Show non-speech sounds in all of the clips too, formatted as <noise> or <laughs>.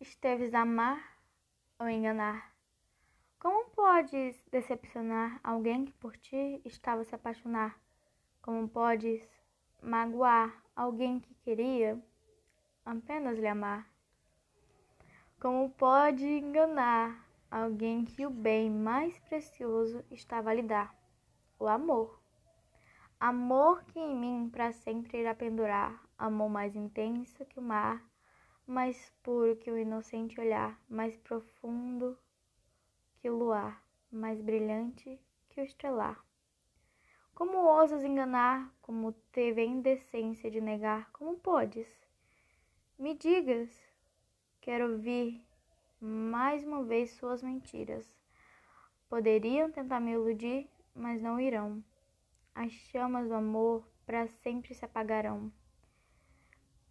esteves amar ou enganar? Como podes decepcionar alguém que por ti estava se apaixonar? Como podes magoar alguém que queria apenas lhe amar? Como pode enganar alguém que o bem mais precioso estava a lhe dar? O amor. Amor que em mim para sempre irá pendurar, amor mais intenso que o mar, mais puro que o inocente olhar, mais profundo que o luar, mais brilhante que o estrelar. Como ousas enganar, como teve a indecência de negar, como podes? Me digas, quero ouvir mais uma vez suas mentiras. Poderiam tentar me iludir, mas não irão as chamas do amor para sempre se apagarão.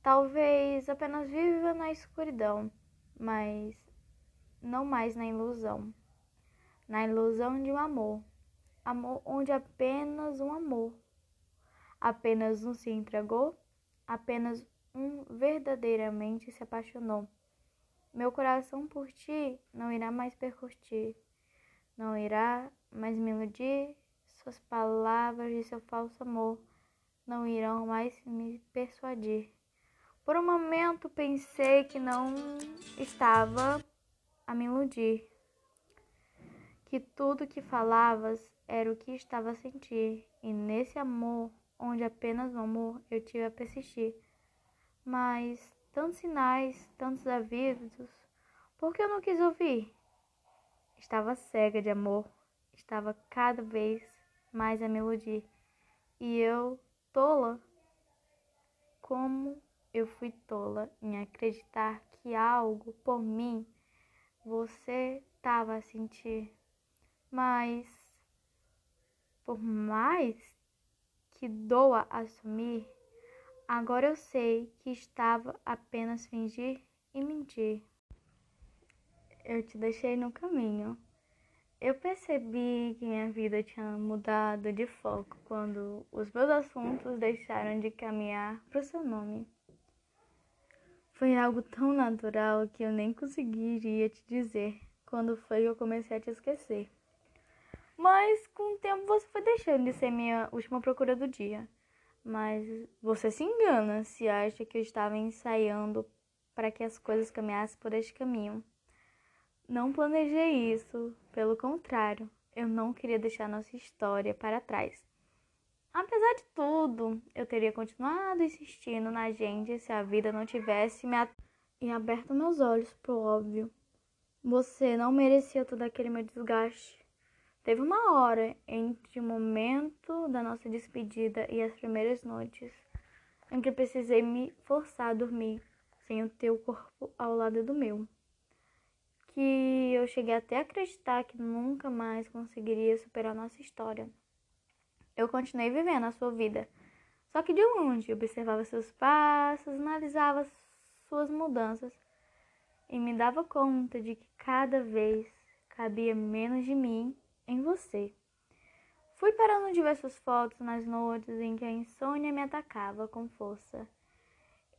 Talvez apenas viva na escuridão, mas não mais na ilusão. Na ilusão de um amor, amor onde apenas um amor, apenas um se entregou, apenas um verdadeiramente se apaixonou. Meu coração por ti não irá mais percutir, não irá mais me iludir, suas palavras de seu falso amor não irão mais me persuadir. Por um momento pensei que não estava a me iludir, que tudo que falavas era o que estava a sentir, e nesse amor, onde apenas o amor eu tive a persistir. Mas tantos sinais, tantos avisos, por que eu não quis ouvir? Estava cega de amor, estava cada vez mais a melodia. E eu, tola, como eu fui tola em acreditar que algo por mim você estava a sentir. Mas, por mais que doa assumir, agora eu sei que estava apenas fingir e mentir. Eu te deixei no caminho eu percebi que minha vida tinha mudado de foco quando os meus assuntos deixaram de caminhar para o seu nome. Foi algo tão natural que eu nem conseguiria te dizer quando foi que eu comecei a te esquecer. Mas com o tempo você foi deixando de ser minha última procura do dia. Mas você se engana se acha que eu estava ensaiando para que as coisas caminhassem por este caminho. Não planejei isso, pelo contrário, eu não queria deixar nossa história para trás. Apesar de tudo, eu teria continuado insistindo na gente se a vida não tivesse me e aberto meus olhos pro óbvio. Você não merecia todo aquele meu desgaste. Teve uma hora entre o momento da nossa despedida e as primeiras noites em que precisei me forçar a dormir sem o teu corpo ao lado do meu que eu cheguei até a acreditar que nunca mais conseguiria superar nossa história. Eu continuei vivendo a sua vida, só que de longe observava seus passos, analisava suas mudanças e me dava conta de que cada vez cabia menos de mim em você. Fui parando diversas fotos nas noites em que a insônia me atacava com força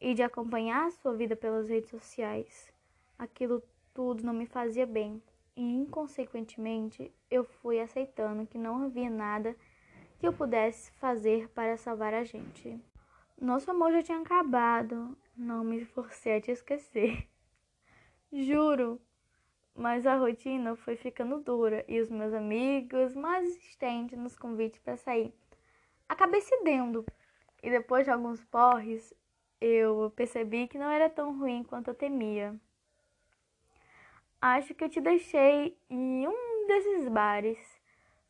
e de acompanhar sua vida pelas redes sociais. Aquilo tudo não me fazia bem e, inconsequentemente, eu fui aceitando que não havia nada que eu pudesse fazer para salvar a gente. Nosso amor já tinha acabado, não me forcei a te esquecer. <laughs> Juro, mas a rotina foi ficando dura e os meus amigos mais insistentes nos convites para sair. Acabei cedendo e depois de alguns porres, eu percebi que não era tão ruim quanto eu temia. Acho que eu te deixei em um desses bares,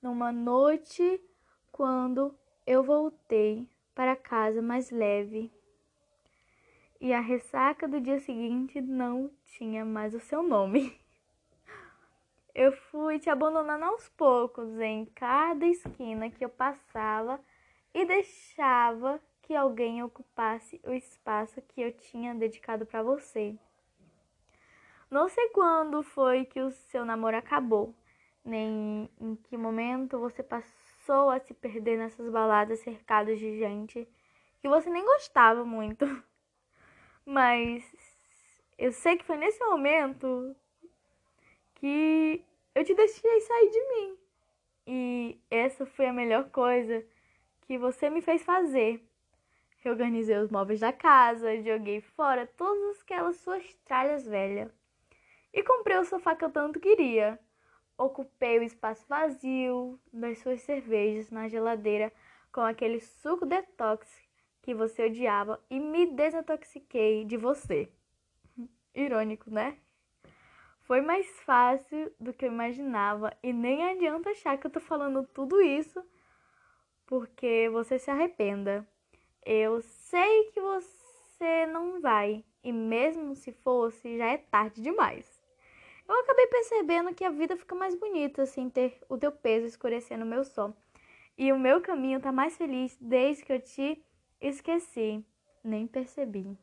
numa noite quando eu voltei para casa mais leve. E a ressaca do dia seguinte não tinha mais o seu nome. <laughs> Eu fui te abandonando aos poucos em cada esquina que eu passava e deixava que alguém ocupasse o espaço que eu tinha dedicado para você. Não sei quando foi que o seu namoro acabou, nem em que momento você passou a se perder nessas baladas cercadas de gente que você nem gostava muito. <laughs> Mas Eu sei que foi nesse momento que eu te deixei sair de mim. E essa foi a melhor coisa que você me fez fazer. Reorganizei os móveis da casa, joguei fora todas aquelas suas tralhas velhas. E comprei o sofá que eu tanto queria. Ocupei o espaço vazio das suas cervejas na geladeira com aquele suco detox que você odiava e me desintoxiquei de você. Irônico, né? Foi mais fácil do que eu imaginava e nem adianta achar que eu tô falando tudo isso porque você se arrependa. Eu sei que você não vai e mesmo se fosse, já é tarde demais. Eu acabei percebendo que a vida fica mais bonita sem ter o teu peso escurecendo o meu sol. E o meu caminho tá mais feliz desde que eu te esqueci. Nem percebi.